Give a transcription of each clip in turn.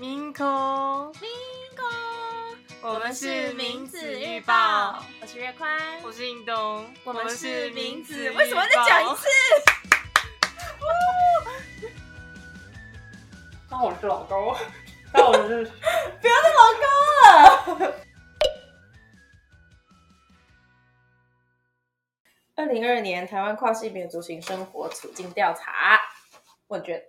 明空，明空，我们是名子预报，我是月宽，我是印东，我们是名子子。为什么再讲一次？那我是老高，那我是不要再老高了。二零二二年台湾跨性别族群生活处境调查。问卷，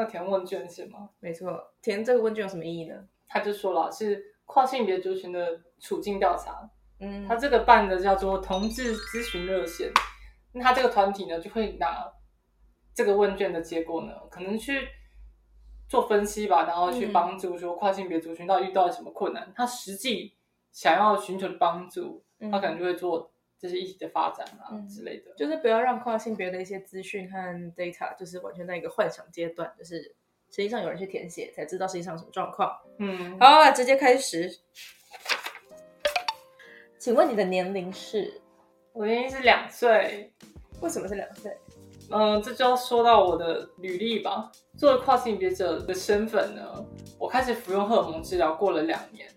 那填问卷是吗？没错，填这个问卷有什么意义呢？他就说了是跨性别族群的处境调查，嗯，他这个办的叫做同志咨询热线，那他这个团体呢就会拿这个问卷的结果呢，可能去做分析吧，然后去嗯帮助说跨性别族群到底遇到了什么困难，他实际想要寻求的帮助，嗯他可能就会做这些议题的发展啊、嗯之类的。就是不要让跨性别的一些资讯和 data 就是完全在一个幻想阶段，就是实际上有人去填写才知道实际上什么状况。嗯，好，来直接开始。请问你的年龄是？我年龄是两岁，为什么是两岁？嗯，这就要说到我的履历吧。作为跨性别者的身份呢，我开始服用荷尔蒙治疗过了两年，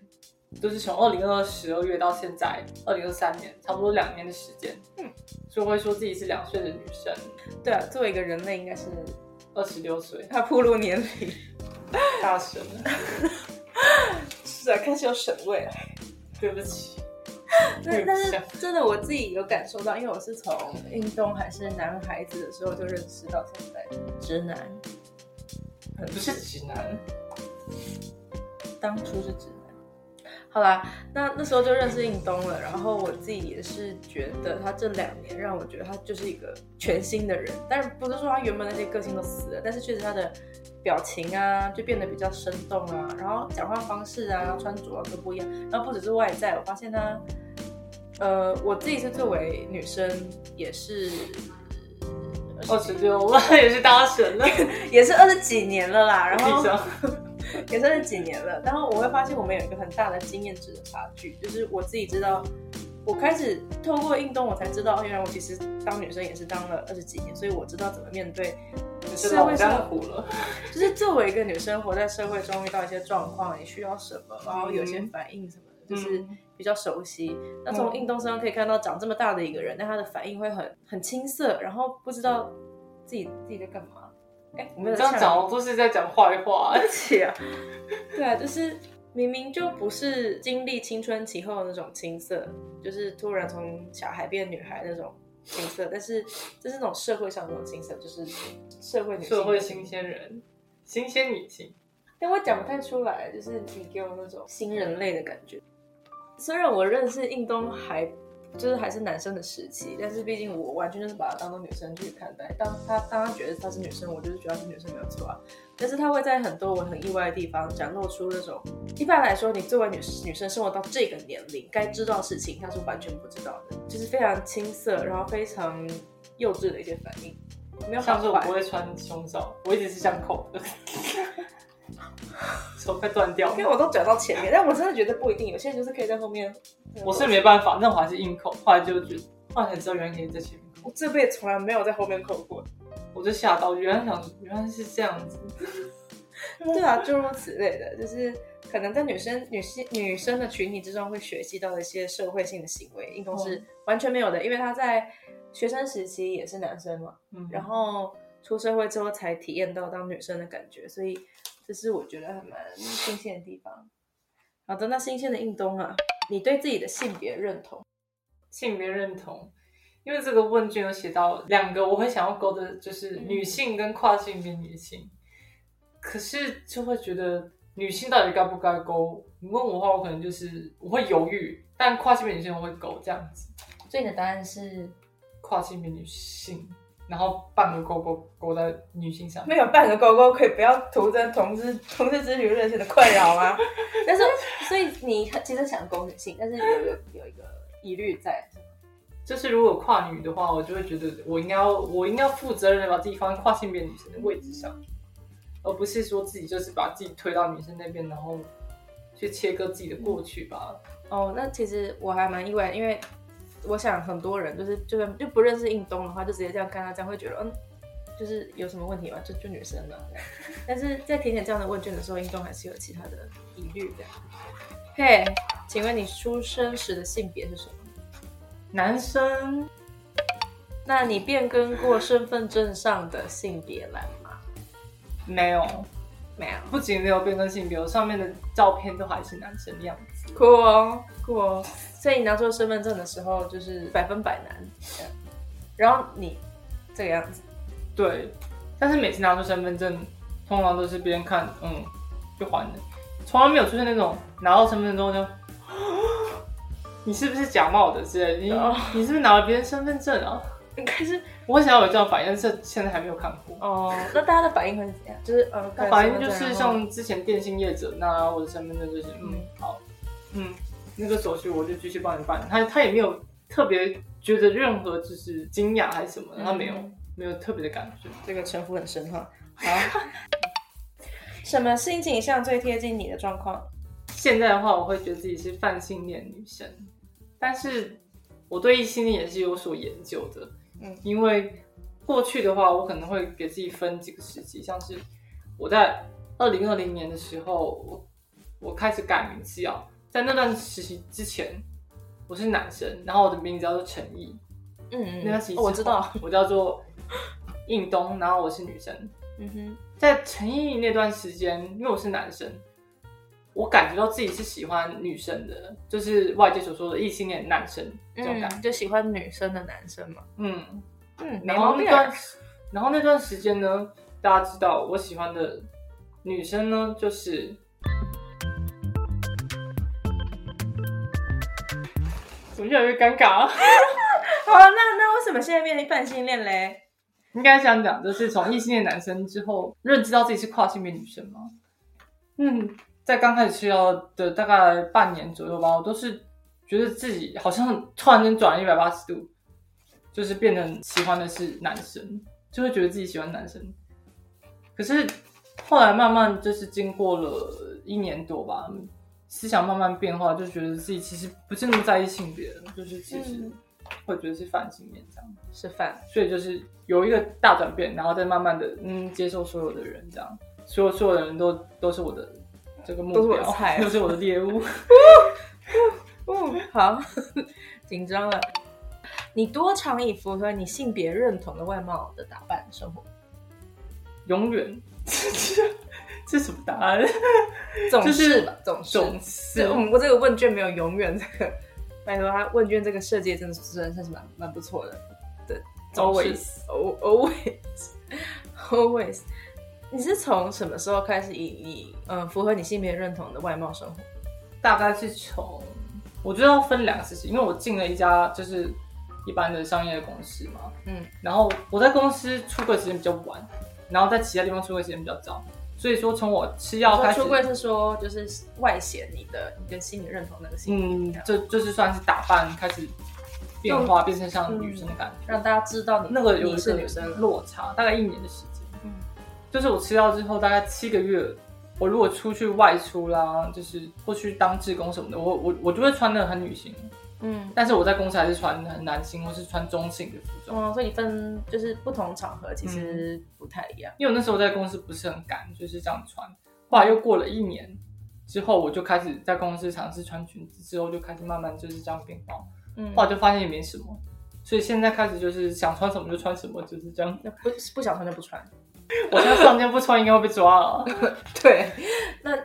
就是从二零二二十二月到现在二零二三年，差不多两年的时间。嗯，所以会说自己是两岁的女生，对啊，作为一个人类，应该是二十六岁，他铺路年龄。大神，是啊，开始有省位了。对不起。但但是真的我自己有感受到，因为我是从运动还是男孩子的时候就认识到现在，直男，不是直男，当初是直男。好啦，那那时候就认识应东了，然后我自己也是觉得他这两年让我觉得他就是一个全新的人，但是不是说他原本那些个性都死了，但是确实他的表情啊就变得比较生动啊，然后讲话方式啊、穿着啊都不一样，然后不只是外在，我发现他，呃，我自己是作为女生也是。二十六，我 也是大神了。也是二十几年了啦，然后也是二十几年了，然后我会发现我们有一个很大的经验值的差距，就是我自己知道，我开始透过运动，我才知道，哦原来我其实当女生也是当了二十几年，所以我知道怎么面对社会生活了。就是作为一个女生活在社会中遇到一些状况，你需要什么，然后有些反应什么的，就是嗯比较熟悉。那从运动身上可以看到，长这么大的一个人，但他的反应会很很青涩，然后不知道自己自己在干嘛。哎，我们有这样在讲，都是在讲坏话。而且啊，对啊，就是明明就不是经历青春期后的那种青涩，就是突然从小孩变女孩那种青涩，但是这是那种社会上的那种青涩，就是社会女性社会新鲜人，新鲜女性。但我讲不太出来，就是你给我那种新人类的感觉。虽然我认识印东还就是还是男生的时期，但是毕竟我完全就是把他当做女生去看待。当他当他觉得她是女生，我就是觉得她是女生没有错啊。但是他会在很多我很意外的地方展露出那种，一般来说，你作为女女生生活到这个年龄，该知道的事情，他是完全不知道的，就是非常青涩，然后非常幼稚的一些反应。没有像是我不会穿胸罩，我一直是这样扣的，手快断掉了。因为我都转到前面，但我真的觉得不一定，有些人就是可以在后面。我是没办法，那我还是硬扣。后来就觉得，后来才知道原来可以在前面扣，我这辈子从来没有在后面扣过。我就吓到，原来想原来是这样子。对啊，诸如此类的，就是可能在女生、女性、女生的群体之中会学习到的一些社会性的行为，运动是完全没有的，因为他在学生时期也是男生嘛，嗯，然后出社会之后才体验到当女生的感觉，所以这是我觉得还蛮新鲜的地方。好的，那新鲜的运动啊，你对自己的性别认同？性别认同，因为这个问卷有写到两个我很想要勾的，就是女性跟跨性别女性。可是就会觉得女性到底该不该勾？你问我的话，我可能就是我会犹豫，但跨性别女性我会勾这样子。所以你的答案是跨性别女性，然后半个勾勾勾在女性上面。没有半个勾勾，可以不要徒增同志同志咨询热线的困扰吗？但是，所以你其实想勾女性，但是有有有一个疑虑在，就是如果跨女的话，我就会觉得我应该要我应该要负责任的把自己放在跨性别女生的位置上，而不是说自己就是把自己推到女生那边，然后去切割自己的过去吧。哦，那其实我还蛮意外，因为我想很多人就是就是就不认识印东的话，就直接这样看他，这样会觉得，嗯，就是有什么问题吗？就就女生嘛。但是在填写这样的问卷的时候，印东还是有其他的疑虑的。嘿，请问你出生时的性别是什么？男生那你变更过身份证上的性别栏吗？没有，没有。不仅没有变更性别，我上面的照片都还是男生的样子。酷哦，酷哦。所以你拿出身份证的时候，就是百分百难。然后你这个样子，对。但是每次拿出身份证，通常都是别人看，嗯，就还的，从来没有出现那种拿到身份证之后就，你是不是假冒的之类？你你是不是拿了别人身份证啊？可是我想要有这样反应，但是现在还没有看过。哦，那大家的反应会是怎样？就是呃，反应就是像之前电信业者那我的身份证，就是嗯好，嗯那个手续我就继续帮你办。他他也没有特别觉得任何就是惊讶还是什么，他没有没有特别的感觉。这个城府很深哈。好，什么性倾向最贴近你的状况？现在的话，我会觉得自己是泛性恋女生，但是我对异性恋也是有所研究的。嗯，因为过去的话，我可能会给自己分几个时期，像是我在二零二零年的时候，我我开始改名字啊，在那段时期之前，我是男生，然后我的名字叫做陈毅。嗯嗯，那段时期我知道，我叫做应东，然后我是女生。嗯哼，在陈毅那段时间，因为我是男生，我感觉到自己是喜欢女生的，就是外界所说的异性恋男生这种感觉，就喜欢女生的男生嘛。嗯嗯，然后那段，然后那段时间呢，大家知道我喜欢的女生呢，就是么越来越尴尬？好，那那为什么现在变成泛性恋嘞？应该这样讲，就是从异性恋男生之后认知到自己是跨性别女生吗？嗯，在刚开始吃药的大概半年左右吧，我都是觉得自己好像突然间转了一百八十度，就是变成喜欢的是男生，就会觉得自己喜欢男生。可是后来慢慢就是经过了一年多吧，思想慢慢变化，就觉得自己其实不是那么在意性别了，就是其实。会觉得是反性恋这样，是泛，所以就是有一个大转变，然后再慢慢的嗯接受所有的人这样，所有所有的人都都是我的这个目标，都是我的猎物。嗯，好紧张了。你多长以符合你性别认同的外貌的打扮生活？永远，这什么答案？总 是吧，总是总是。嗯，我这个问卷没有永远这个。拜托，他问卷这个设计真的是算是蛮蛮不错的。对，always，always，always。你是从什么时候开始以以嗯符合你性别认同的外貌生活？大概是从我觉得要分两个事情，因为我进了一家就是一般的商业公司嘛，嗯，然后我在公司出柜时间比较晚，然后在其他地方出柜时间比较早。所以说，从我吃药开始，出柜是说就是外显你的你跟心理认同那个心，嗯，这就是算是打扮开始变化，变成像女生的感觉，让大家知道你那个有一个女生落差，大概一年的时间，嗯，就是我吃药之后大概七个月，我如果出去外出啦，就是或去当志工什么的，我我我就会穿的很女性。嗯，但是我在公司还是穿很男性或是穿中性的服装。哦，所以分就是不同场合其实不太一样。因为我那时候在公司不是很敢，就是这样穿。后来又过了一年之后，我就开始在公司尝试穿裙子，之后就开始慢慢就是这样变化。嗯，后来就发现也没什么，所以现在开始就是想穿什么就穿什么，就是这样。不不想穿就不穿。我现在上街不穿应该会被抓了。对，那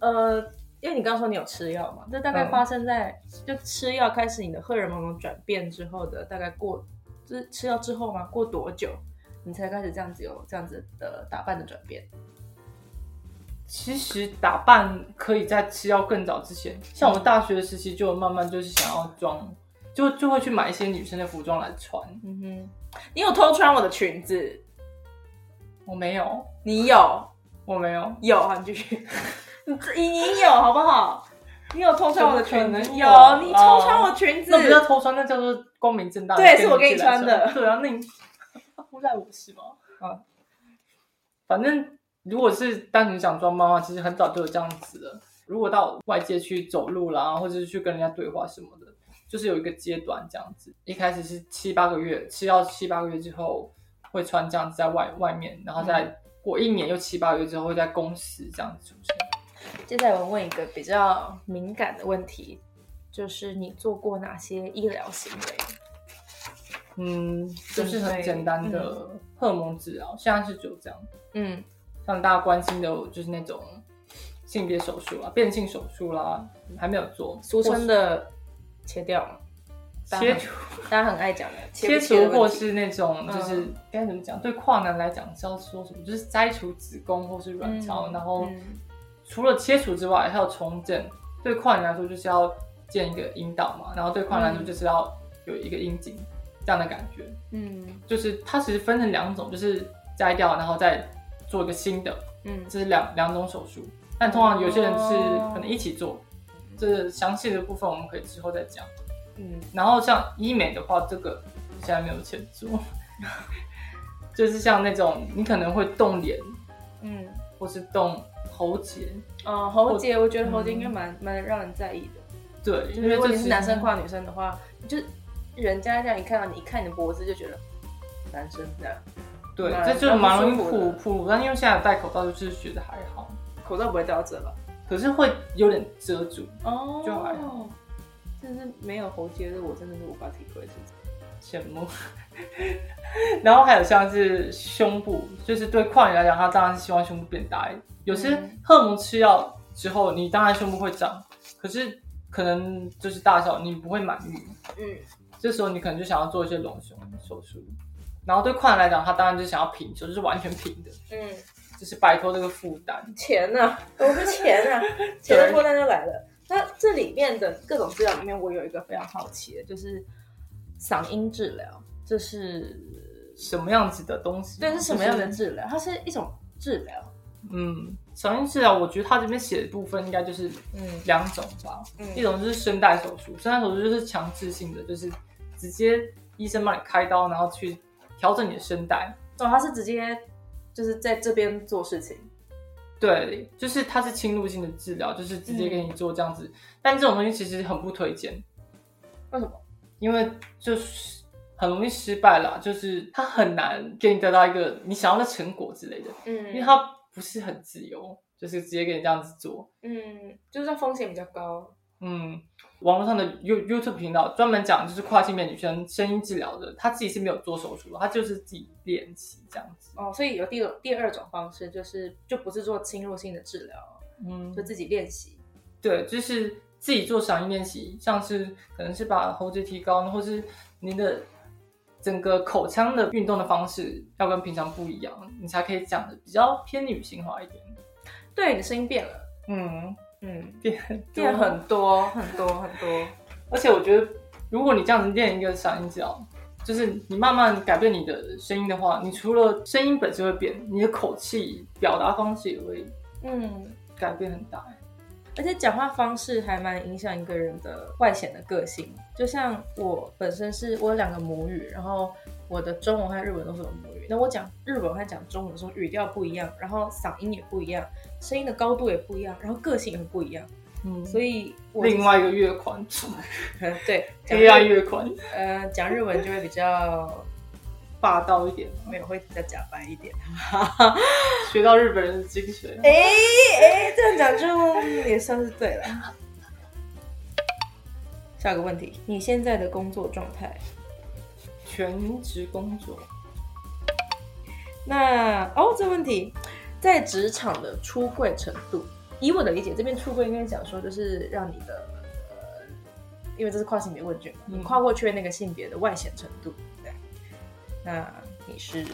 呃。因为你刚刚说你有吃药嘛，这大概发生在就吃药开始你的荷尔蒙转变之后的大概过，就是吃药之后嘛，过多久你才开始这样子有这样子的打扮的转变？其实打扮可以在吃药更早之前，像我大学时期就慢慢就是想要装，就就会去买一些女生的服装来穿。嗯哼，你有偷穿我的裙子？我没有，你有？我没有，有啊，你继续。你你有好不好？你有偷穿我的裙子？有，你偷穿我裙子？那不叫偷穿，那叫做光明正大。对，是我给你穿的。对啊，那你诬赖我是吗？啊，反正如果是单纯想装妈妈，其实很早就有这样子的。如果到外界去走路啦，或者是去跟人家对话什么的，就是有一个阶段这样子。一开始是七八个月，吃到七八个月之后。会穿这样子在外外面，然后再过一年又七八个月之后会在公司这样子出现。接下来我问一个比较敏感的问题，就是你做过哪些医疗行为？嗯，就是很简单的荷尔蒙治疗，现在是只有这样。嗯，像大家关心的，就是那种性别手术啊、变性手术啦，还没有做，俗称的切掉，切除，大家很爱讲的切除，或是那种就是该怎么讲？对跨男来讲是要说什么？就是摘除子宫或是卵巢，然后除了切除之外，还有重整。对跨男来说，就是要建一个阴道嘛，然后对跨男来说，就是要有一个阴茎这样的感觉。嗯，就是它其实分成两种，就是摘掉，然后再做一个新的。嗯，这是两两种手术，但通常有些人是可能一起做。这详细的部分我们可以之后再讲。嗯，然后像医美的话，这个现在没有钱做，就是像那种你可能会动脸，嗯，或是动喉结。哦，喉结，我觉得喉结应该蛮蛮让人在意的。对，就是如果你是男生跨女生的话，就人家这样一看到你，一看你的脖子就觉得男生这样。对，这就蛮容易普普，但因为现在戴口罩，就是觉得还好，口罩不会掉这吧？可是会有点遮住哦，就还好。但是没有喉结的，我真的是无法体会，羡慕。然后还有像是胸部，就是对跨女来讲，他当然是希望胸部变大。有些荷尔蒙吃药之后，你当然胸部会长，可是可能就是大小你不会满意。嗯，这时候你可能就想要做一些隆胸手术。然后对跨男来讲，他当然就想要平胸，就是完全平的。嗯，就是摆脱这个负担。钱呢？我是钱啊，钱的负担就来了。那这里面的各种治疗里面，我有一个非常好奇的，就是嗓音治疗，这是什么样子的东西？对，是什么样的治疗？它是一种治疗。嗯，嗓音治疗，我觉得他这边写的部分应该就是嗯两种吧。嗯，一种就是声带手术，声带手术就是强制性的，就是直接医生帮你开刀，然后去调整你的声带。哦，他是直接就是在这边做事情。对，就是它是侵入性的治疗，就是直接给你做这样子。但这种东西其实很不推荐。为什么？因为就是很容易失败啦，就是它很难给你得到一个你想要的成果之类的。嗯，因为它不是很自由，就是直接给你这样子做。嗯，就是它风险比较高。嗯，网络上的 You YouTube 频道专门讲就是跨性别女生声音治疗的，她自己是没有做手术的，她就是自己练习这样子。哦，所以有第二第二种方式，就是就不是做侵入性的治疗，嗯，就自己练习。对，就是自己做嗓音练习，像是可能是把喉结提高，或是你的整个口腔的运动的方式要跟平常不一样，你才可以讲的比较偏女性化一点。对，你的声音变了，嗯。嗯，变变很多很多很多，而且我觉得，如果你这样子练一个嗓音角，就是你慢慢改变你的声音的话，你除了声音本身会变，你的口气、表达方式也会嗯改变很大。而且讲话方式还蛮影响一个人的外显的个性。就像我本身是我有两个母语，然后我的中文和日文都是我母语。那我讲日文和讲中文的时候，语调不一样，然后嗓音也不一样，声音的高度也不一样，然后个性也不一样。嗯，所以我另外一个月宽，对，黑暗月宽。呃，讲日文就会比较。霸道一点，没有会比较假白一点，学到日本人的精髓。哎哎，这样讲就也算是对了。下个问题，你现在的工作状态？全职工作。那哦，这问题，在职场的出柜程度，以我的理解，这边出柜应该讲说，就是让你的，呃，因为这是跨性别问卷嘛，你跨过去那个性别的外显程度。那你是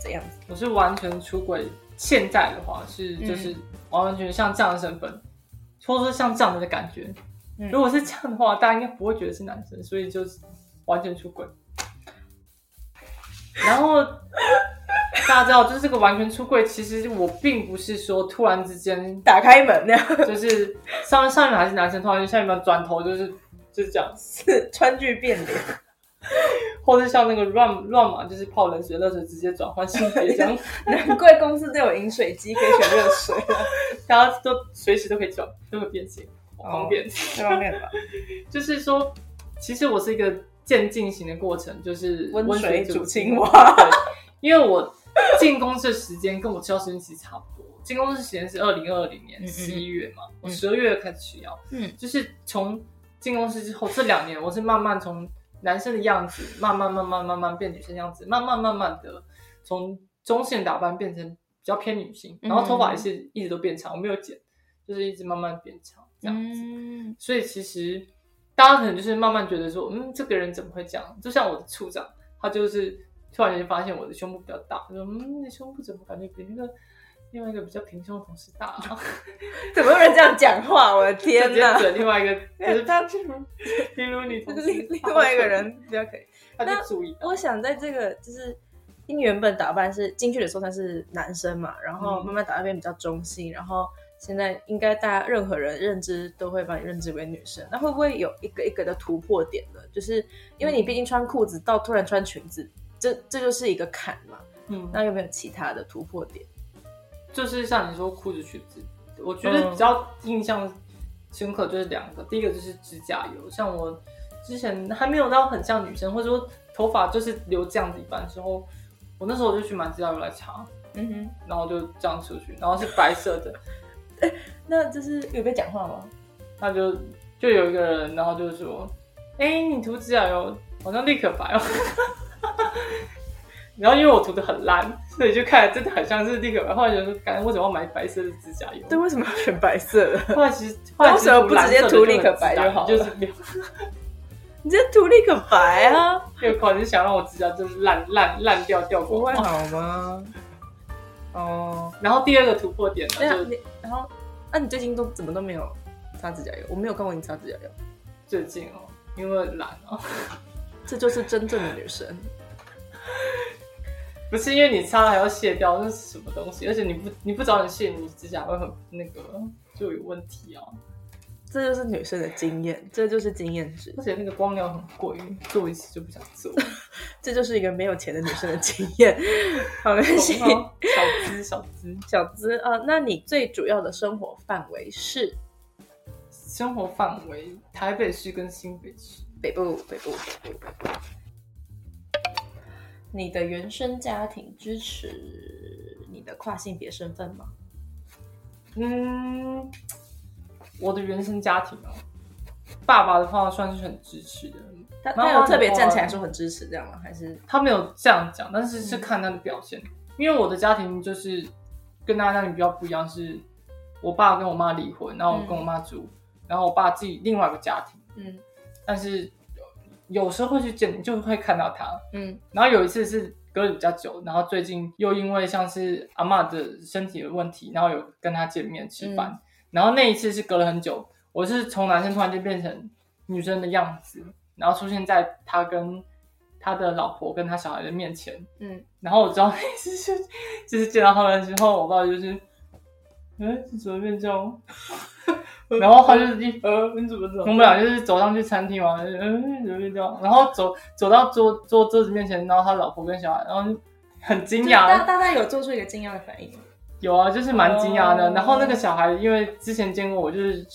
怎样子？我是完全出轨。现在的话是就是完完全全像这样的身份，或者说像这样的感觉。如果是这样的话，大家应该不会觉得是男生，所以就是完全出轨。然后 大家知道，就是这个完全出柜，其实我并不是说突然之间打开门那样，就是上上面还是男生，突然下面转头就是就是这样，是川剧变脸。或是像那个乱乱码，就是泡冷水、热水直接转换性别这样。难怪公司都有饮水机可以选热水，大家都随时都可以转，都会变形，方便，方便吧？就是说，其实我是一个渐进型的过程，就是温水煮青蛙。对，因为我进公司的时间跟我吃药时间其实差不多。进公司时间是二零二零年十一月嘛，我嗯十二月开始吃药，嗯就是从进公司之后这两年，我是慢慢从男生的样子，慢慢慢慢慢慢变女生样子，慢慢慢慢的从中性打扮变成比较偏女性，然后头发也是一直都变长，我没有剪，就是一直慢慢变长这样子。嗯所以其实大家可能就是慢慢觉得说，嗯，这个人怎么会这样？就像我的处长，他就是突然间发现我的胸部比较大，他说，嗯，你胸部怎么感觉比那个另外一个比较平胸的同事大、啊？怎么有人这样讲话？我的天哪！整另外一个就是他比如你 另另外一个人比较可以。他就注意，我想在这个就是，因为原本打扮是进去的时候他是男生嘛，然后嗯慢慢打扮变比较中性，然后现在应该大家任何人认知都会把你认知为女生，那会不会有一个一个的突破点呢？就是因为你毕竟穿裤子到突然穿裙子，这这就是一个坎嘛。嗯，那有没有其他的突破点？就是像你说裤子裙子，我觉得比较印象深刻就是两个，第一个就是指甲油，像我之前还没有到很像女生，或者说头发就是留这样子一般的时候，我那时候我就去买指甲油来擦，嗯哼，然后就这样出去，然后是白色的，那就是有被讲话吗？他就就有一个人，然后就说：“哎、你涂指甲油好像立刻白哦。”然后因为我涂的很烂，所以就看真的很像是立可白。后来就说：“感为什么要买白色的指甲油？”对，为什么要选白色的？后来其实后来其实为什么不直接涂立可白就好了就是没有 你这涂立可白啊，没有可能是想让我指甲就是烂烂烂掉掉不会。好吗？哦，然后第二个突破点呢，然后，那、你最近都怎么都没有擦指甲油？我没有看过你擦指甲油，最近哦，因为懒哦，这就是真正的女生。不是因为你擦了还要卸掉，那是什么东西？而且你不你不早点卸，你指甲会很那个就有问题啊。这就是女生的经验，这就是经验值而，且那个光疗很贵，做一次就不想做。这就是一个没有钱的女生的经验。好没关系，小资小资，小资啊、呃那你最主要的生活范围是生活范围台北市跟新北市。北部，北部，北部，北部。你的原生家庭支持你的跨性别身份吗？嗯，我的原生家庭哦，爸爸的话算是很支持的，他他有特别站起来说很支持这样吗？还是他没有这样讲，但是是看他的表现。因为我的家庭就是跟大家家庭比较不一样，是我爸跟我妈离婚，然后我跟我妈住，然后我爸自己另外一个家庭，嗯但是有时候会去见，就会看到他。嗯然后有一次是隔了比较久，然后最近又因为像是阿嬷的身体的问题，然后有跟他见面吃饭，然后那一次是隔了很久，我是从男生突然间变成女生的样子，然后出现在他跟他的老婆跟他小孩的面前，嗯，然后我知道那一次是 就是见到他们的时候，我爸就是，嗯，你怎么变这样？然后他就是一呃，你怎么知道我们俩就是走上去餐厅嘛，嗯，怎么会这样？然后走走到桌桌桌子面前，然后他老婆跟小孩，然后就很惊大讶，大概有做出一个惊讶的反应。有啊，就是蛮惊讶的。哦然后那个小孩因为之前见过我，就是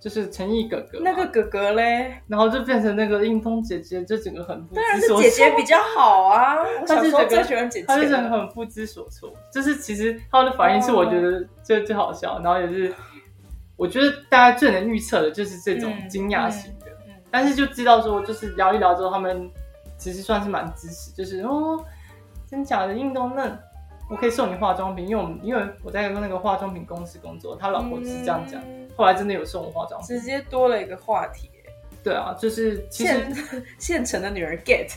就是诚意哥哥，那个哥哥嘞，然后就变成那个应通姐姐，就整个很不当然是姐姐比较好啊。我小时候最喜欢姐姐他就。很不知所措。就是其实他的反应是我觉得最最好笑，然后也是我觉得大家最能预测的就是这种嗯惊讶型的。嗯但是就知道说，就是聊一聊之后，他们其实算是蛮支持，就是哦，真假的运动那我可以送你化妆品，因为我们因为我在那个化妆品公司工作，他老婆是这样讲，嗯后来真的有送我化妆品。直接多了一个话题。对啊，就是现 现成的女儿 get，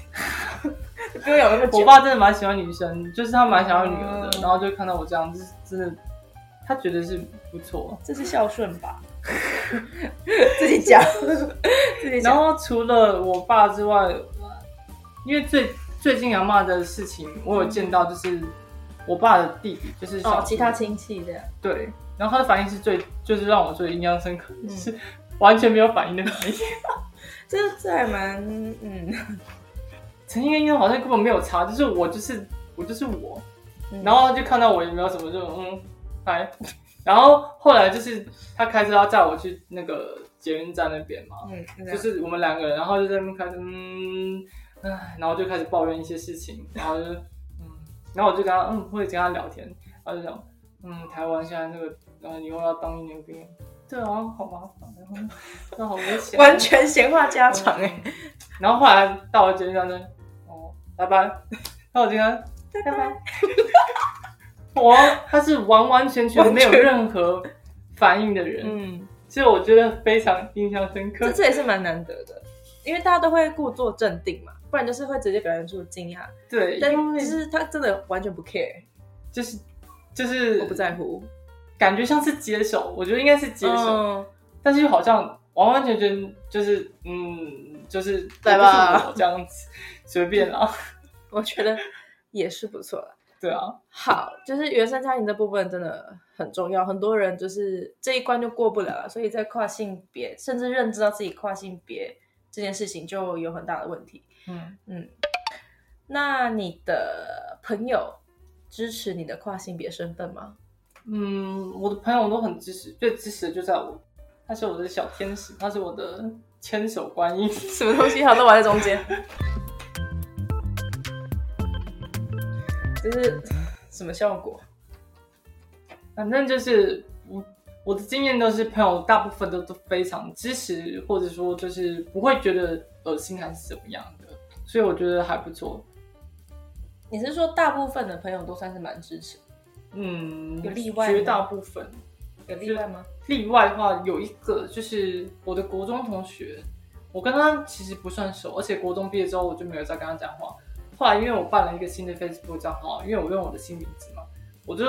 不用有那么久。我爸真的蛮喜欢女生，就是他蛮想要女儿的，嗯然后就看到我这样，就是真的，他觉得是不错。这是孝顺吧？自己讲，自己然讲。后除了我爸之外，因为最最近阿妈的事情，我有见到，就是我爸的弟弟，就是小哦，其他亲戚这样。对，然后他的反应是最，就是让我最印象深刻，嗯是完全没有反应的反应。这这还蛮嗯，陈英跟英好像根本没有差，就是我就是我就是我，嗯然后就看到我也没有什么，就嗯嗨，然后后来就是他开车要载我去那个捷运站那边嘛，嗯，就。是我们两个人，然后就在那边开始嗯唉，然后就开始抱怨一些事情，然后就嗯然后我就跟他嗯会跟他聊天，他就讲嗯台湾现在那个呃以后要当一年兵，对啊好麻烦，然后那好危险，完全闲话家常哎、嗯然后后来到了捷运站就哦拜拜，然后我就跟他拜拜，我他是完完全全没有任何反应的人，嗯，所以我觉得非常印象深刻。这。这也是蛮难得的，因为大家都会故作镇定嘛，不然就是会直接表现出惊讶。对，但因为就是他真的完全不 care，就是就是我不在乎，感觉像是接手，我觉得应该是接手，嗯。但是又好像完完全全就是嗯，就是来吧这样子，随便啊，我觉得也是不错了。对啊，好，就是原生家庭这部分真的很重要，很多人就是这一关就过不了了，所以在跨性别，甚至认知到自己跨性别这件事情就有很大的问题。嗯，嗯，那你的朋友支持你的跨性别身份吗？嗯，我的朋友都很支持，最支持的就在我，他是我的小天使，他是我的千手观音。什么东西他都玩在中间，这是什么效果？反正就是我我的经验都是朋友大部分都都非常支持，或者说就是不会觉得恶心还是怎么样的，所以我觉得还不错。你是说大部分的朋友都算是蛮支持，嗯，有例外绝大部分有例外吗？例外的话有一个就是我的国中同学，我跟他其实不算熟，而且国中毕业之后我就没有再跟他讲话。后来因为我办了一个新的 Facebook 账号，因为我用我的新名字嘛，我就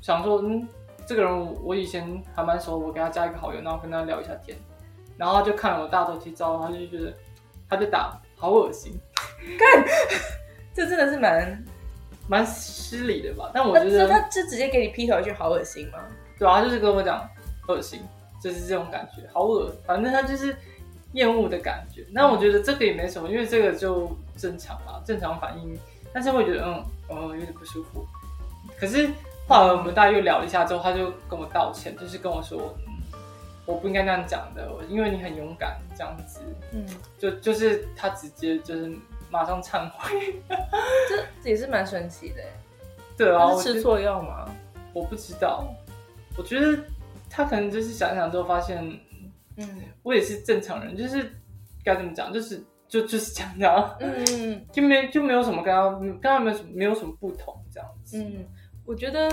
想说，嗯，这个人我以前还蛮熟，我给他加一个好友，然后跟他聊一下天，然后他就看了我大头贴照，他就觉得，他就打好恶心，这真的是蛮……蛮失礼的吧？但我觉得，他就直接给你劈头一句好恶心吗？对啊，他就是跟我讲恶心，就是这种感觉，好恶，反正他就是厌恶的感觉。那我觉得这个也没什么，因为这个就正常嘛，正常反应。但是会觉得嗯，哦，有点不舒服。可是后来我们大家又聊了一下之后，他就跟我道歉，就是跟我说，嗯，我不应该那样讲的，因为你很勇敢，这样子，嗯，就就是他直接就是马上忏悔。这也是蛮神奇的耶。对啊，吃错药吗？我不知道，我觉得他可能就是想想之后发现，嗯我也是正常人，就是该怎么讲，就是就就是这样嗯就没就没有什么跟他跟他没有什么没有什么不同这样子。嗯，我觉得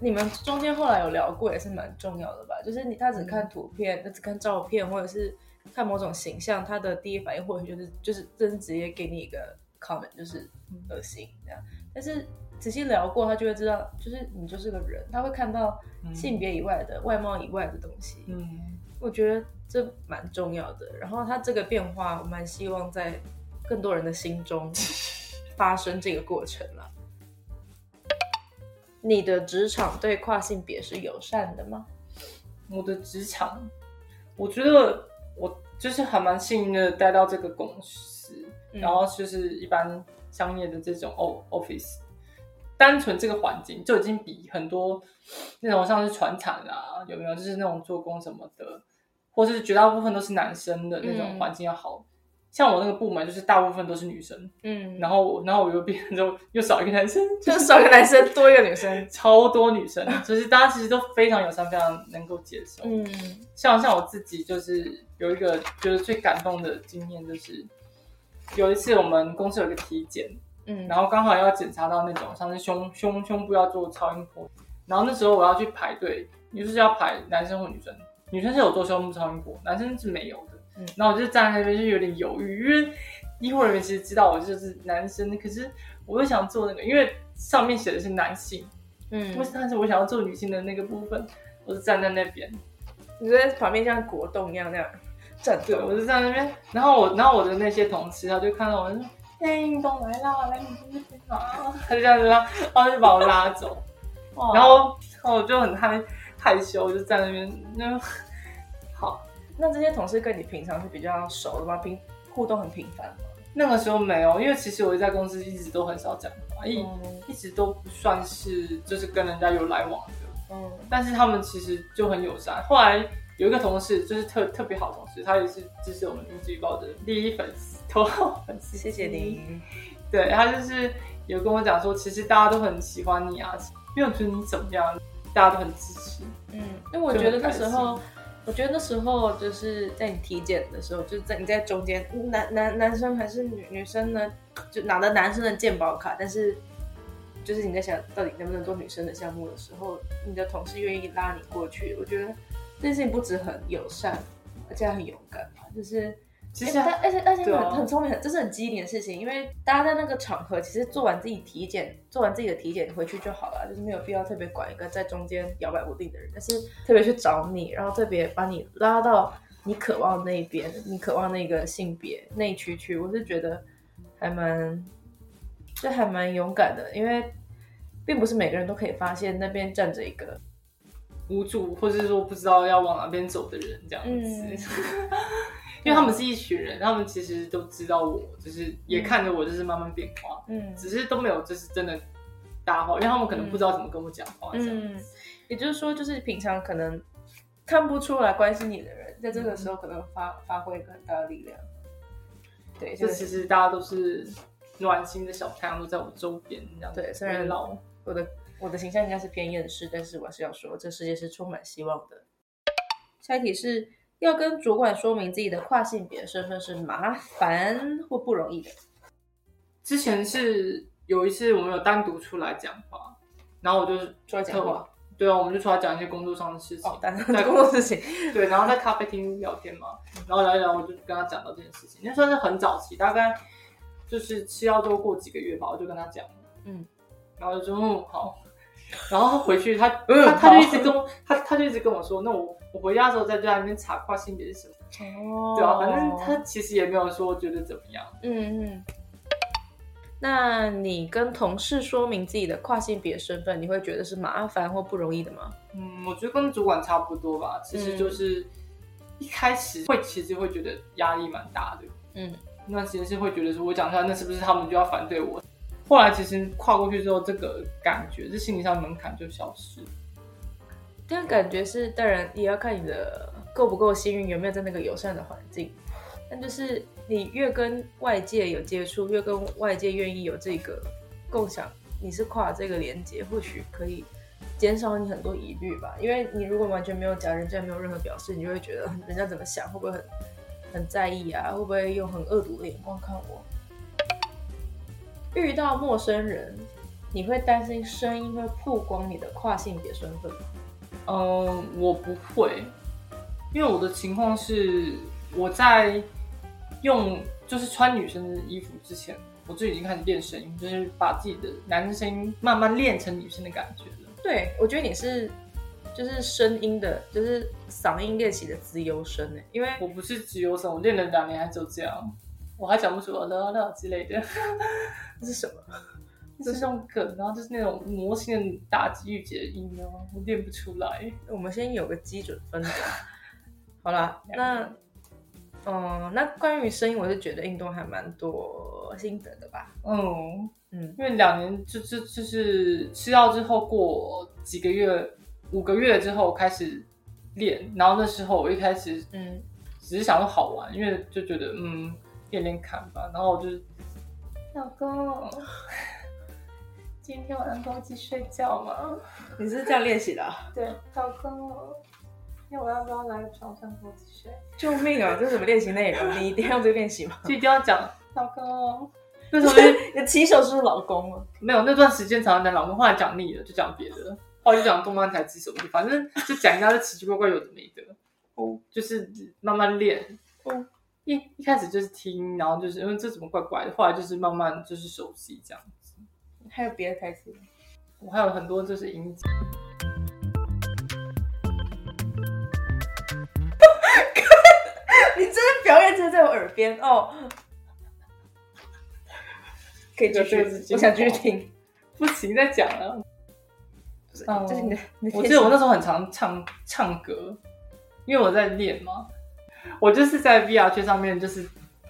你们中间后来有聊过，也是蛮重要的吧？就是你他只看图片，他只看照片，或者是看某种形象，他的第一反应或许就是就是真是直接给你一个 comment，就是恶心这样。但是仔细聊过，他就会知道，就是你就是个人，他会看到嗯性别以外的、外貌以外的东西。嗯，我觉得这蛮重要的。然后他这个变化，我蛮希望在更多人的心中发生这个过程了。你的职场对跨性别是友善的吗？我的职场，我觉得我就是还蛮幸运的待到这个公司，嗯然后就是一般商业的这种 o office，单纯这个环境就已经比很多那种像是船厂啊，有没有就是那种做工什么的，或是绝大部分都是男生的那种嗯环境要好。像我那个部门就是大部分都是女生，嗯，然后我然后我又变成又少一个男生，就是少一个男生多一个女生。超多女生，就是大家其实都非常友善，非常能够接受。嗯像像我自己就是有一个就是最感动的经验，就是有一次我们公司有一个体检，嗯，然后刚好要检查到那种像是胸胸胸部要做超音波，然后那时候我要去排队，你就是要排男生或女生，女生是有做胸部超音波，男生是没有的。嗯然后我就站在那边就有点犹豫，因为医护人员其实知道我就是男生，可是我又想做那个，因为上面写的是男性，嗯不是，但是我想要做女性的那个部分，我就站在那边。你在旁边像果冻一样那样站对，我就站在那边，然后我，然后我的那些同事，他就看到我，就说：“哎、运动来啦，来你这边啊！”他就这样子，然后就把我拉走，然后，然后我就很害害羞，我就在那边，那好，那这些同事跟你平常是比较熟的吗？平互动很频繁吗？那个时候没有，因为其实我在公司一直都很少讲话，一、嗯一直都不算是就是跟人家有来往的，嗯但是他们其实就很友善。后来有一个同事就是特特别好同事，他也是支持我们经济报的第一粉丝，头号粉丝，谢谢您。对他就是有跟我讲说，其实大家都很喜欢你啊，没有觉得你怎么样，大家都很支持。嗯，因为我觉得那时候，我觉得那时候就是在你体检的时候，就在你在中间，男男男生还是女女生呢，就拿着男生的健保卡，但是就是你在想到底能不能做女生的项目的时候，你的同事愿意拉你过去，我觉得这件事情不止很友善，而且很勇敢嘛，就是。其实，但而且而且对啊很很聪明，很这是很机灵的事情，因为大家在那个场合，其实做完自己体检，做完自己的体检回去就好了，就是没有必要特别管一个在中间摇摆不定的人，但是特别去找你，然后特别把你拉到你渴望那一边，你渴望那个性别那一区去，我是觉得还蛮，就还蛮勇敢的，因为并不是每个人都可以发现那边站着一个，无助，或者是说不知道要往哪边走的人这样子。嗯 因为他们是一群人，他们其实都知道我，就是也看着我，就是慢慢变化，嗯只是都没有就是真的搭话，因为他们可能不知道怎么跟我讲话这样嗯子。，也就是说，就是平常可能看不出来关心你的人，在这个时候可能发发挥一个很大的力量。对，就就是其实大家都是暖心的小太阳，都在我周边这样子。对虽然老我的我的形象应该是偏厌世，但是我还是要说，这世界是充满希望的。下一题是要跟主管说明自己的跨性别身份是麻烦或不容易的。之前是有一次我们有单独出来讲话，然后我就出来讲话，对啊，我们就出来讲一些工作上的事情。哦，但是在 工作事情，对，然后在咖啡厅聊天嘛，然后聊一聊，我就跟他讲到这件事情，那算是很早期，大概就是吃药之后过几个月吧，我就跟他讲，嗯，然后就说嗯好，然后他回去他嗯他他就一直跟我他他就一直跟我说，那我我回家的时候在家里面查跨性别是什么，哦。对啊，反正他其实也没有说觉得怎么样，嗯嗯。那你跟同事说明自己的跨性别身份，你会觉得是麻烦或不容易的吗？嗯，我觉得跟主管差不多吧，其实就是一开始会其实会觉得压力蛮大的，嗯。那其实是会觉得说，我讲出来，那是不是他们就要反对我？后来其实跨过去之后，这个感觉，这心理上门槛就消失。这样感觉是，当然也要看你的够不够幸运，有没有在那个友善的环境。但就是你越跟外界有接触，越跟外界愿意有这个共享，你是跨这个连接，或许可以减少你很多疑虑吧。因为你如果完全没有讲，人家没有任何表示，你就会觉得人家怎么想，会不会很很在意啊？会不会用很恶毒的眼光看我？遇到陌生人，你会担心声音会曝光你的跨性别身份吗？嗯，我不会，因为我的情况是我在用就是穿女生的衣服之前，我就已经开始练声音，就是把自己的男生声音慢慢练成女生的感觉了。对，我觉得你是就是声音的，就是嗓音练习的资优生呢，因为我不是自由声，我练了两年还只有这样，我还讲不出了了 之类的。这是什么？就是那种梗，然后就是那种魔性的打击御姐的音啊，我练不出来。我们先有个基准分的。好啦，那嗯，那关于声音，我是觉得运动还蛮多心得的吧。嗯，嗯因为两年就就就是吃药之后过几个月，五个月之后开始练，然后那时候我一开始嗯，只是想说好玩，因为就觉得嗯练练看吧，然后我就老公，今天晚上跟我一起睡觉吗？你是这样练习的、啊？对，老公，那我要不要来床上跟我一起睡？救命啊！这是什么练习内容？你一定要用这个练习吗？就一定要讲老公。那时候就 你的起手是不是老公啊？没有那段时间常常讲老公，后来讲腻了就讲别的，后来就讲动漫台词什么的，反正就讲一大堆奇奇怪怪有的没的。哦，就是慢慢练。哦，一一开始就是听，然后就是因为这怎么怪怪的，后来就是慢慢就是熟悉这样子。还有别的台词吗？我还有很多就是音节，你真的表演真的在我耳边哦。可以继续我想继续听。不行再讲了。嗯这是你的我记得我那时候很常唱唱歌，因为我在练嘛。我就是在 VR 圈上面，就是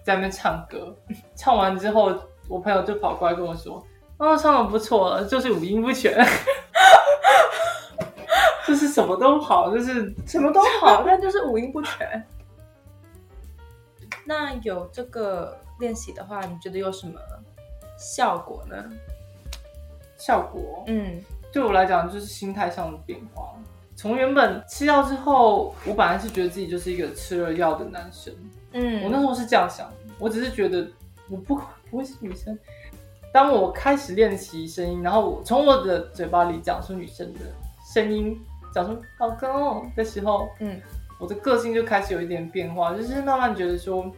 在那边唱歌。唱完之后，我朋友就跑过来跟我说：“哦，唱的不错，就是五音不全，就是什么都好，就是什么都好，但就是五音不全。那有这个练习的话，你觉得有什么效果呢？效果，嗯对我来讲就是心态上的变化。从原本吃药之后，我本来是觉得自己就是一个吃了药的男生，嗯，我那时候是这样想的，我只是觉得我不不会是女生。当我开始练习声音，然后我从我的嘴巴里讲出女生的声音，讲出“老公”的时候，嗯我的个性就开始有一点变化，就是慢慢觉得说，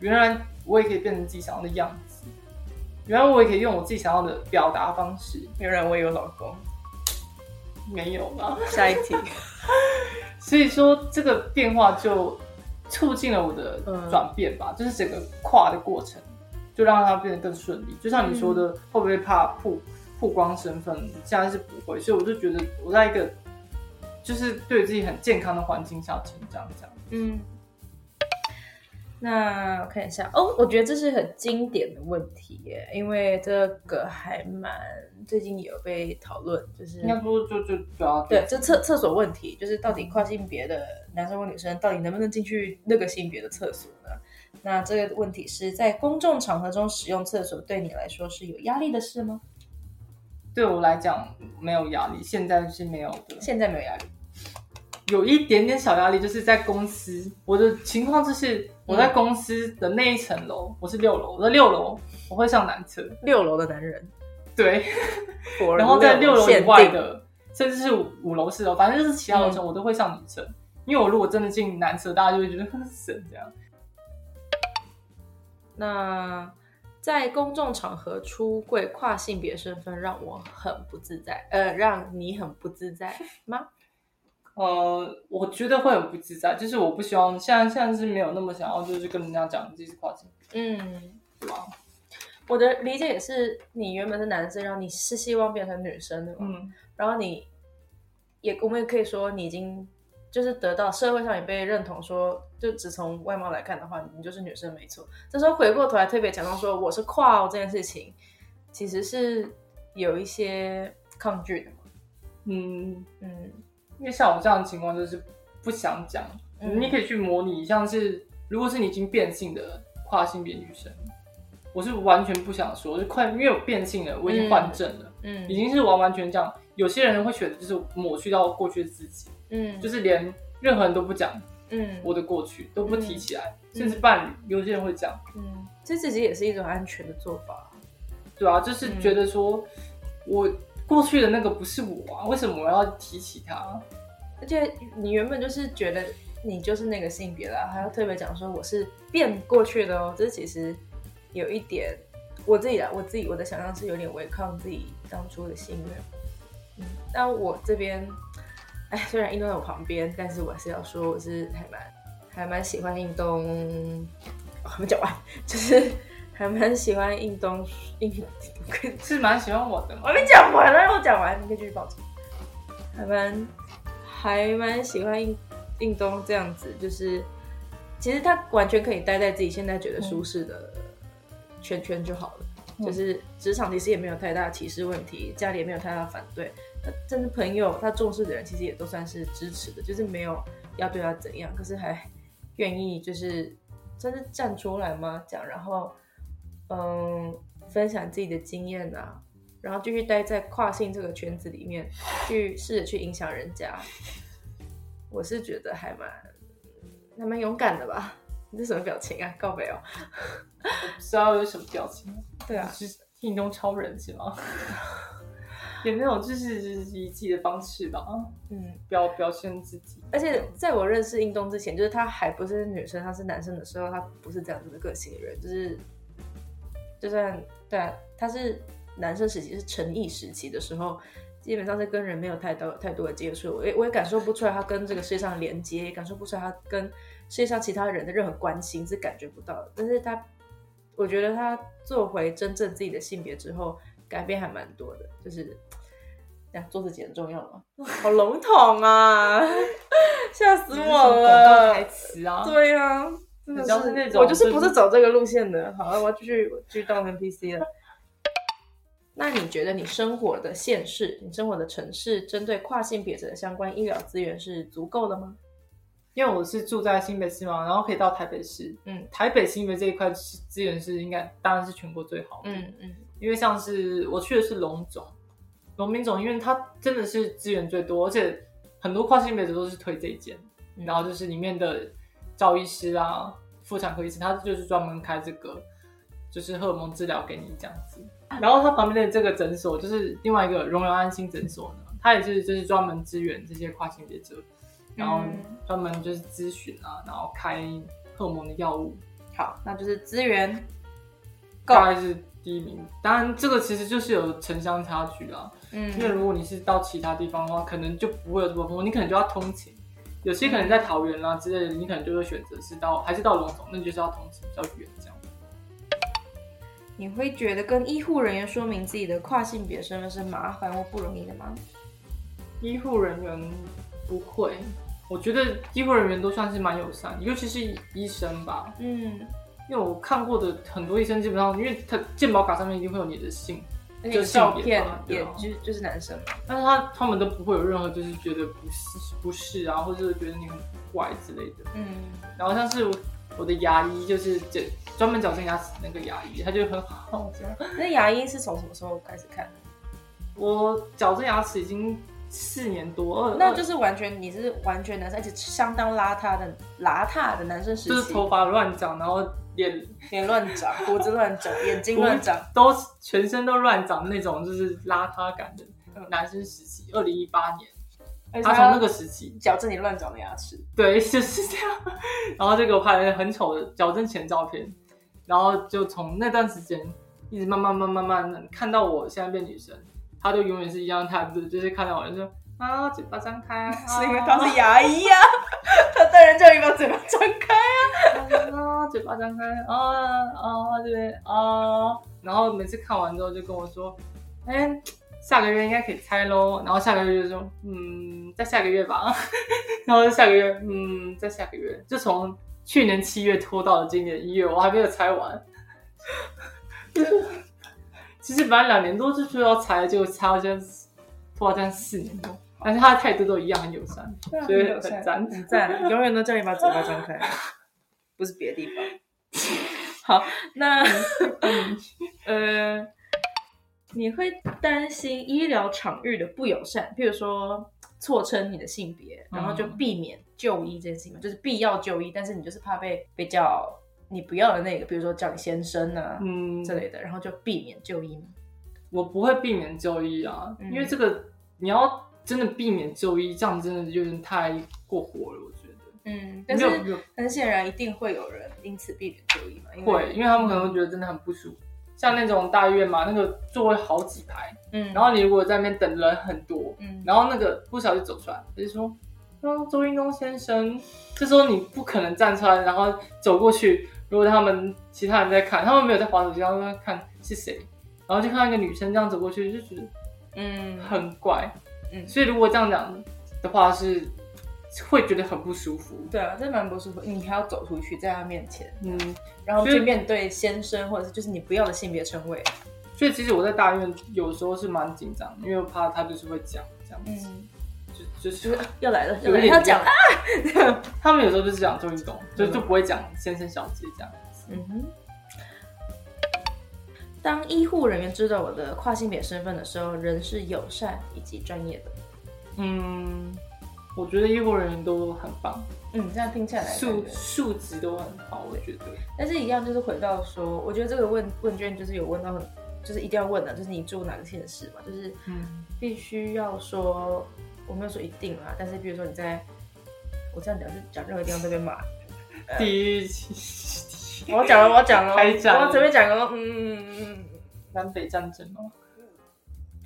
原来我也可以变成自己想要的样子，原来我也可以用我自己想要的表达方式。原来我也有老公。没有吧，下一题，所以说这个变化就促进了我的嗯转变吧，就是整个跨的过程，就让它变得更顺利。就像你说的，会不会怕曝曝光身份？现在是不会，所以我就觉得我在一个就是对自己很健康的环境下成长，这样。嗯，那我看一下哦，我觉得这是很经典的问题耶，因为这个还蛮最近有被讨论，就是应该说就就主要对，这厕厕所问题，就是到底跨性别的男生或女生到底能不能进去那个性别的厕所呢？那这个问题是在公众场合中使用厕所，对你来说是有压力的事吗？对我来讲没有压力，现在是没有的。现在没有压力，有一点点小压力，就是在公司，我的情况就是我在公司的那一层楼，我是六楼，我在六楼我会上男厕，六楼的男人，对，然后在六楼以外的，甚至是五五楼四楼，反正就是其他楼层我都会上女厕，因为我如果真的进男厕，大家就会觉得很神这样。那在公众场合出柜跨性别身份让我很不自在，呃，让你很不自在吗？呃，我觉得会很不自在，就是我不希望现在现在是没有那么想要，就是跟人家讲自己是跨性别，嗯，对吧？我的理解也是，你原本是男生，然后你是希望变成女生的嘛，嗯，然后你也我们也可以说你已经就是得到社会上也被认同说，就只从外貌来看的话，你就是女生没错。这时候回过头来特别强调说我是跨哦这件事情，其实是有一些抗拒的嘛。嗯，嗯因为像我这样的情况就是不想讲，嗯。你可以去模拟，像是如果是你已经变性的跨性别女生，我是完全不想说，就快因为我变性了，我已经换证了，嗯。已经是完完全这样。有些人会选择就是抹去到过去的自己，嗯。就是连任何人都不讲嗯。我的过去，都不提起来，嗯甚至伴侣，有些人会讲，嗯，这其实也是一种安全的做法。对啊，就是觉得说、我过去的那个不是我啊，为什么我要提起他？而且你原本就是觉得你就是那个性别啦，还要特别讲说我是变过去的哦，这其实有一点我自己啊，我自己我的想象是有点违抗自己当初的心愿。嗯，那我这边，哎，虽然印东在我旁边，但是我还是要说我是还蛮还蛮喜欢印东，还没讲完，就是还蛮喜欢印东印，是蛮喜欢我的嘛我还没讲完，让我讲完，你可以继续保持。还蛮还蛮喜欢印印东这样子，就是其实他完全可以待在自己现在觉得舒适的圈圈就好了。嗯就是职场其实也没有太大歧视问题，家里也没有太大反对，他真的朋友他重视的人其实也都算是支持的，就是没有要对他怎样，可是还愿意就是真的站出来吗讲，然后嗯分享自己的经验啊，然后继续待在跨性这个圈子里面，去试着去影响人家。我是觉得还蛮还蛮勇敢的吧？你这什么表情啊？告白哦？我不知道有什么表情，对啊，是运动超人是吗？也没有，就是就是以自己的方式吧，嗯，表表现自己。而且在我认识运动之前，就是他还不是女生，他是男生的时候，他不是这样子的个性的人，就是就算对啊，他是男生时期是成毅时期的时候，基本上是跟人没有太多太多的接触，我也我也感受不出来他跟这个世界上的连接，也感受不出来他跟世界上其他人的任何关心是感觉不到的。但是他，我觉得他做回真正自己的性别之后，改变还蛮多的，就是。呀，做自己很重要吗？好笼统啊！吓死我广告了！台词啊，对呀、真的是那种我就是不是是走这个路线的。好了，我要继续继续当 NPC 了。那你觉得你生活的县市、你生活的城市，针对跨性别者的相关医疗资源是足够的吗？因为我是住在新北市嘛，然后可以到台北市。嗯台北新北这一块资源是应该当然是全国最好的。嗯嗯因为像是我去的是龙总，农民总因为它真的是资源最多，而且很多跨性别者都是推这一间，嗯然后就是里面的赵医师啊、妇产科医生，他就是专门开这个就是荷尔蒙治疗给你这样子。然后他旁边的这个诊所就是另外一个荣耀安心诊所呢，他也是就是专门支援这些跨性别者，然后嗯专门就是咨询啊，然后开荷尔蒙的药物，好，那就是资源够大概是第一名。当然，这个其实就是有城乡差距啦。嗯因为嗯如果你是到其他地方的话，可能就不会有这么丰富，你可能就要通勤。有些可能在桃园啦之类的，你可能就会选择是到还是到龙总，那你就是要通勤比较远这样。你会觉得跟医护人员说明自己的跨性别身份是麻烦或不容易的吗？医护人员不会，我觉得医护人员都算是蛮友善，尤其是医生吧。嗯，因为我看过的很多医生，基本上因为他健保卡上面一定会有你的姓，就照片也就就是男生嘛。但是他他们都不会有任何就是觉得不是不是啊，或者是觉得你很怪之类的。嗯然后像是我的牙医，就是这专门矫正牙齿那个牙医，他就很好这样。那牙医是从什么时候开始看？我矫正牙齿已经四年多，了那就是完全你是完全男生，而且相当邋遢的邋遢的男生时期，就是头发乱长，然后脸脸乱长，胡子乱长，眼睛乱长。都全身都乱长那种，就是邋遢感的男生时期。二零一八年，他从那个时期，矫正你乱长的牙齿，对，就是这样，然后就给我拍了很丑的矫正前照片，然后就从那段时间一直慢慢慢慢慢慢看到我现在变女生，他就永远是一样态度，就是看到我就说啊，嘴巴张开啊，是因为他是牙医呀、他当然叫你把嘴巴张开啊。啊，嘴巴张开啊啊这边啊，然后每次看完之后就跟我说，哎、下个月应该可以拆喽。然后下个月就说，嗯，再下个月吧。然后下个月，嗯，再下个月，就从去年七月拖到了今年一月，我还没有拆完。其实本来两年多就说要拆，结果拆到现在拖到现在四年多。但是他的态度都一样，很友善，所以很赞。很赞，永远都叫你把嘴巴张开，不是别的地方。好，那 呃，你会担心医疗场域的不友善，譬如说错称你的性别，然后就避免就医这件事情嘛，就是必要就医，但是你就是怕被被叫你不要的那个，比如说叫你先生啊、嗯，之类的，然后就避免就医嘛。我不会避免就医啊，嗯因为这个你要真的避免就医，这样真的有点太过火了，我觉得。嗯，但是很显然一定会有人因此避免就医嘛，因为会，因为他们可能会觉得真的很不舒服。像那种大医院嘛，那个座位好几排，嗯，然后你如果在那边等人很多，嗯然后那个不小心走出来，他就说：“嗯，周英东先生。”这时候你不可能站出来，然后走过去。如果他们其他人在看，他们没有在滑手机，他们在看是谁，然后就看到一个女生这样走过去，就觉得嗯很怪。嗯所以如果这样讲的话，是会觉得很不舒服。对啊，这蛮不舒服。你还要走出去，在他面前，嗯，然后去面对先生或者是就是你不要的性别称谓。所以其实我在大医院有时候是蛮紧张，因为我怕他就是会讲这样子，嗯，就就是又来了，有又来了，点他讲啊。他们有时候就是讲周运动，就就不会讲先生小姐这样子。嗯哼。当医护人员知道我的跨性别身份的时候，人是友善以及专业的。嗯，我觉得医护人员都很棒，嗯，这样听起来感素觉素质都很好，我觉得。但是一样就是回到说，我觉得这个问问卷就是有问到很，就是一定要问的，就是你住哪个县市嘛，就是嗯必须要说，我没有说一定啊，但是比如说你在，我这样讲就讲任何地方都被骂。第一期我要讲了，我要讲了，开战我要随便讲个，嗯嗯嗯嗯，南北战争哦，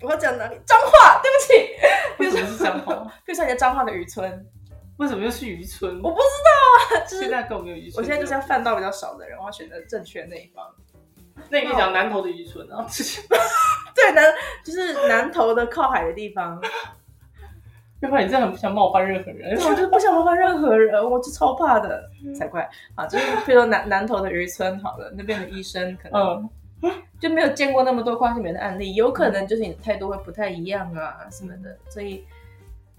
我要讲哪里？脏话，对不起。为什么是脏话？比如说你的脏话的渔村，为什么又是渔村？我不知道啊，就是现在根本没有渔村。我现在就是要犯到比较少的人，我要选择正确的那一方。那你可以讲南投的渔村啊，对，南就是南投的靠海的地方，要不然你真的很不想冒犯任何人。我就不想冒犯任何人，我就超怕的，才怪啊！就是比如说南 南投的渔村好了，那边的医生可能嗯，就没有见过那么多跨性别的案例，有可能就是你的态度会不太一样啊什么的，所以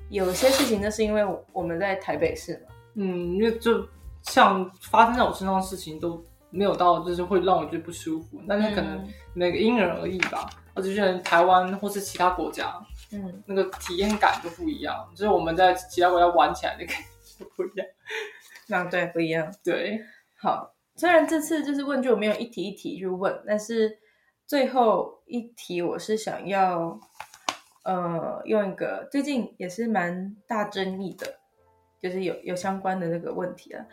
有些事情那是因为我们在台北市嘛，嗯，因为就像发生在我身上的事情都没有到，就是会让我觉得不舒服，但是可能嗯每个因人而异吧。或者是台湾或是其他国家，嗯，那个体验感就不一样，就是我们在其他国家玩起来的感觉不一样。那对不一样。对，好，虽然这次就是问句我没有一题一题去问，但是最后一题我是想要，呃，用一个最近也是蛮大争议的，就是有有相关的那个问题了。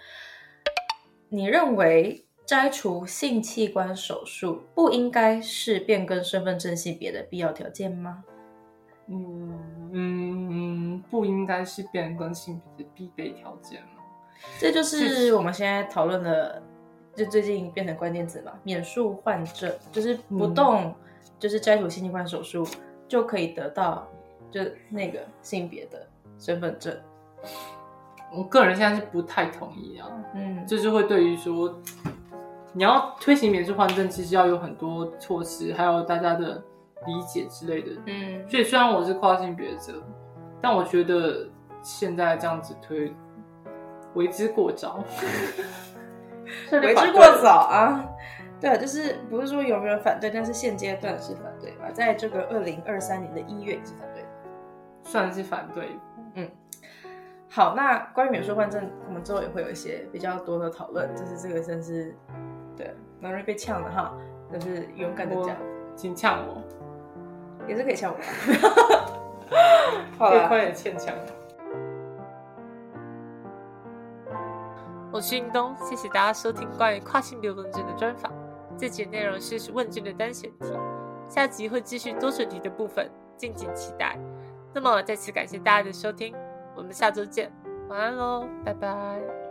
你认为摘除性器官手术不应该是变更身份证性别的必要条件吗？嗯嗯，不应该是变更性别的必备条件吗？这就是我们现在讨论的，就最近变成关键词嘛，免术换证，就是不动，就是摘除性器官手术就可以得到就那个性别的身份证。我个人现在是不太同意啊，嗯，就是会对于说你要推行免术换证，其实要有很多措施，还有大家的理解之类的。嗯，所以虽然我是跨性别者，但我觉得现在这样子推为之过早，为之过早啊。对啊，就是不是说有没有反对，但是现阶段是反对吧？在这个二零二三年的一月也是反对的。算是反对。嗯好，那关于免税换证，我们之后也会有一些比较多的讨论。就是这个真是，对，蛮容易被呛的哈，就是勇敢的讲，请呛我，也是可以呛我。好啦，越快点欠呛。我是运东，谢谢大家收听关于跨性别问卷的专访。这集内容是问卷的单选题，下集会继续多选题的部分，敬请期待。那么再次感谢大家的收听。我们下周见，晚安喽，拜拜。